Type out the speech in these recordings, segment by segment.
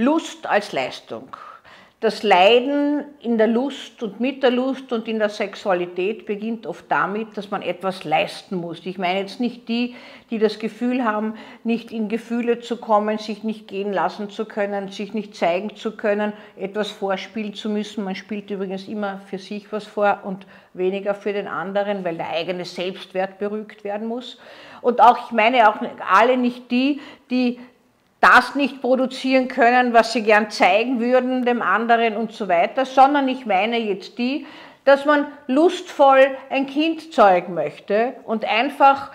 Lust als Leistung. Das Leiden in der Lust und mit der Lust und in der Sexualität beginnt oft damit, dass man etwas leisten muss. Ich meine jetzt nicht die, die das Gefühl haben, nicht in Gefühle zu kommen, sich nicht gehen lassen zu können, sich nicht zeigen zu können, etwas vorspielen zu müssen. Man spielt übrigens immer für sich was vor und weniger für den anderen, weil der eigene Selbstwert berügt werden muss. Und auch, ich meine auch alle nicht die, die das nicht produzieren können, was sie gern zeigen würden dem anderen und so weiter, sondern ich meine jetzt die, dass man lustvoll ein Kind zeugen möchte und einfach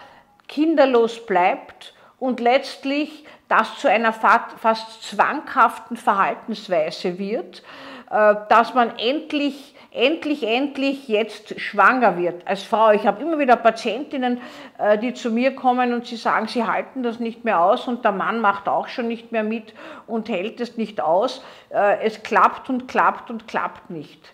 kinderlos bleibt und letztlich das zu einer fast zwanghaften Verhaltensweise wird, äh, dass man endlich endlich, endlich jetzt schwanger wird als Frau. Ich habe immer wieder Patientinnen, äh, die zu mir kommen und sie sagen, sie halten das nicht mehr aus und der Mann macht auch schon nicht mehr mit und hält es nicht aus. Äh, es klappt und klappt und klappt nicht.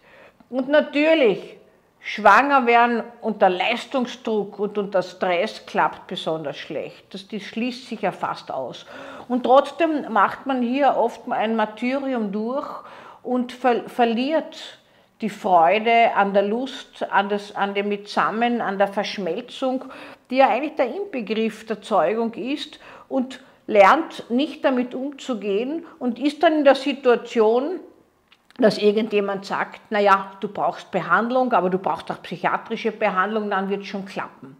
Und natürlich, schwanger werden unter Leistungsdruck und unter Stress klappt besonders schlecht. Das, das schließt sich ja fast aus. Und trotzdem macht man hier oft ein Martyrium durch und ver verliert die Freude an der Lust, an, das, an dem Mitsammen, an der Verschmelzung, die ja eigentlich der Inbegriff der Zeugung ist und lernt nicht damit umzugehen und ist dann in der Situation, dass irgendjemand sagt, naja, du brauchst Behandlung, aber du brauchst auch psychiatrische Behandlung, dann wird es schon klappen.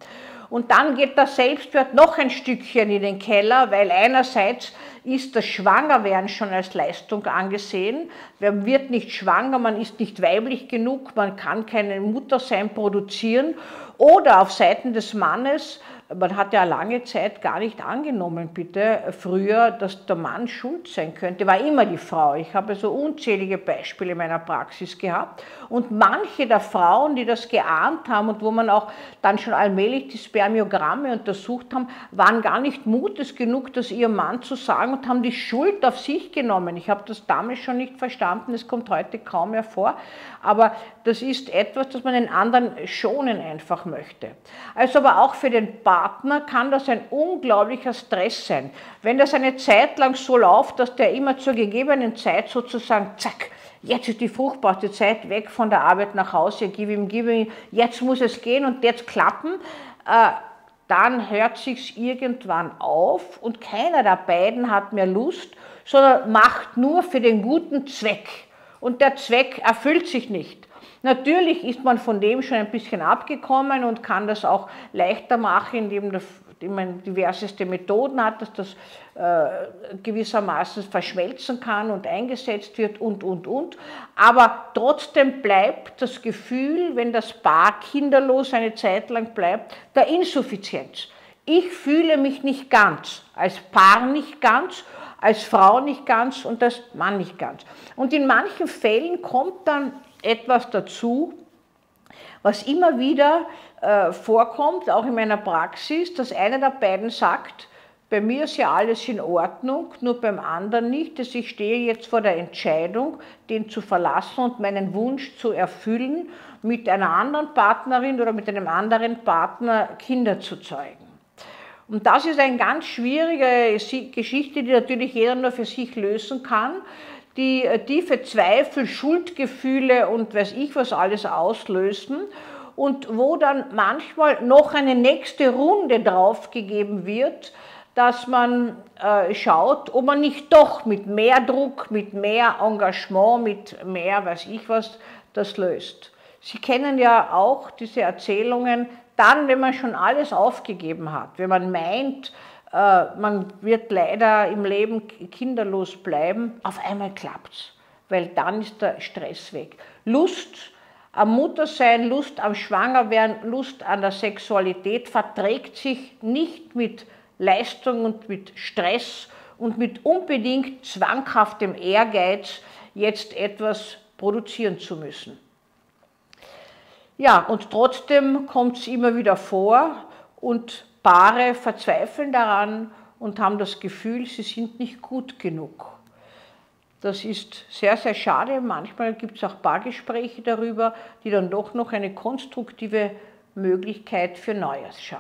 Und dann geht der Selbstwert noch ein Stückchen in den Keller, weil einerseits ist das Schwangerwerden schon als Leistung angesehen. Man wird nicht schwanger, man ist nicht weiblich genug, man kann keine Muttersein produzieren. Oder auf Seiten des Mannes man hat ja lange Zeit gar nicht angenommen, bitte, früher, dass der Mann schuld sein könnte, war immer die Frau. Ich habe so unzählige Beispiele in meiner Praxis gehabt. Und manche der Frauen, die das geahnt haben und wo man auch dann schon allmählich die Spermiogramme untersucht haben, waren gar nicht mutes genug, das ihrem Mann zu sagen und haben die Schuld auf sich genommen. Ich habe das damals schon nicht verstanden, es kommt heute kaum mehr vor, aber das ist etwas, das man den anderen schonen einfach möchte. Also aber auch für den Partner Partner kann das ein unglaublicher Stress sein. Wenn das eine Zeit lang so läuft, dass der immer zur gegebenen Zeit sozusagen, zack, jetzt ist die fruchtbarste Zeit weg von der Arbeit nach Hause, gib ihm, gib ihm, jetzt muss es gehen und jetzt klappen, äh, dann hört sich's irgendwann auf und keiner der beiden hat mehr Lust, sondern macht nur für den guten Zweck. Und der Zweck erfüllt sich nicht. Natürlich ist man von dem schon ein bisschen abgekommen und kann das auch leichter machen, indem, man diverseste Methoden hat, dass das äh, gewissermaßen verschmelzen kann und eingesetzt wird und, und, und. Aber trotzdem bleibt das Gefühl, wenn das Paar kinderlos eine Zeit lang bleibt, der Insuffizienz. Ich fühle mich nicht ganz, als Paar nicht ganz, als Frau nicht ganz und als Mann nicht ganz. Und in manchen Fällen kommt dann etwas dazu, was immer wieder äh, vorkommt, auch in meiner Praxis, dass einer der beiden sagt, bei mir ist ja alles in Ordnung, nur beim anderen nicht, dass ich stehe jetzt vor der Entscheidung, den zu verlassen und meinen Wunsch zu erfüllen, mit einer anderen Partnerin oder mit einem anderen Partner Kinder zu zeugen. Und das ist eine ganz schwierige Geschichte, die natürlich jeder nur für sich lösen kann die äh, tiefe Zweifel, Schuldgefühle und weiß ich was alles auslösen und wo dann manchmal noch eine nächste Runde draufgegeben wird, dass man äh, schaut, ob man nicht doch mit mehr Druck, mit mehr Engagement, mit mehr weiß ich was das löst. Sie kennen ja auch diese Erzählungen, dann, wenn man schon alles aufgegeben hat, wenn man meint, man wird leider im Leben kinderlos bleiben, auf einmal klappt es, weil dann ist der Stress weg. Lust am Muttersein, Lust am Schwangerwerden, Lust an der Sexualität verträgt sich nicht mit Leistung und mit Stress und mit unbedingt zwanghaftem Ehrgeiz, jetzt etwas produzieren zu müssen. Ja, und trotzdem kommt es immer wieder vor und Paare verzweifeln daran und haben das Gefühl, sie sind nicht gut genug. Das ist sehr, sehr schade. Manchmal gibt es auch Paargespräche darüber, die dann doch noch eine konstruktive Möglichkeit für Neues schaffen.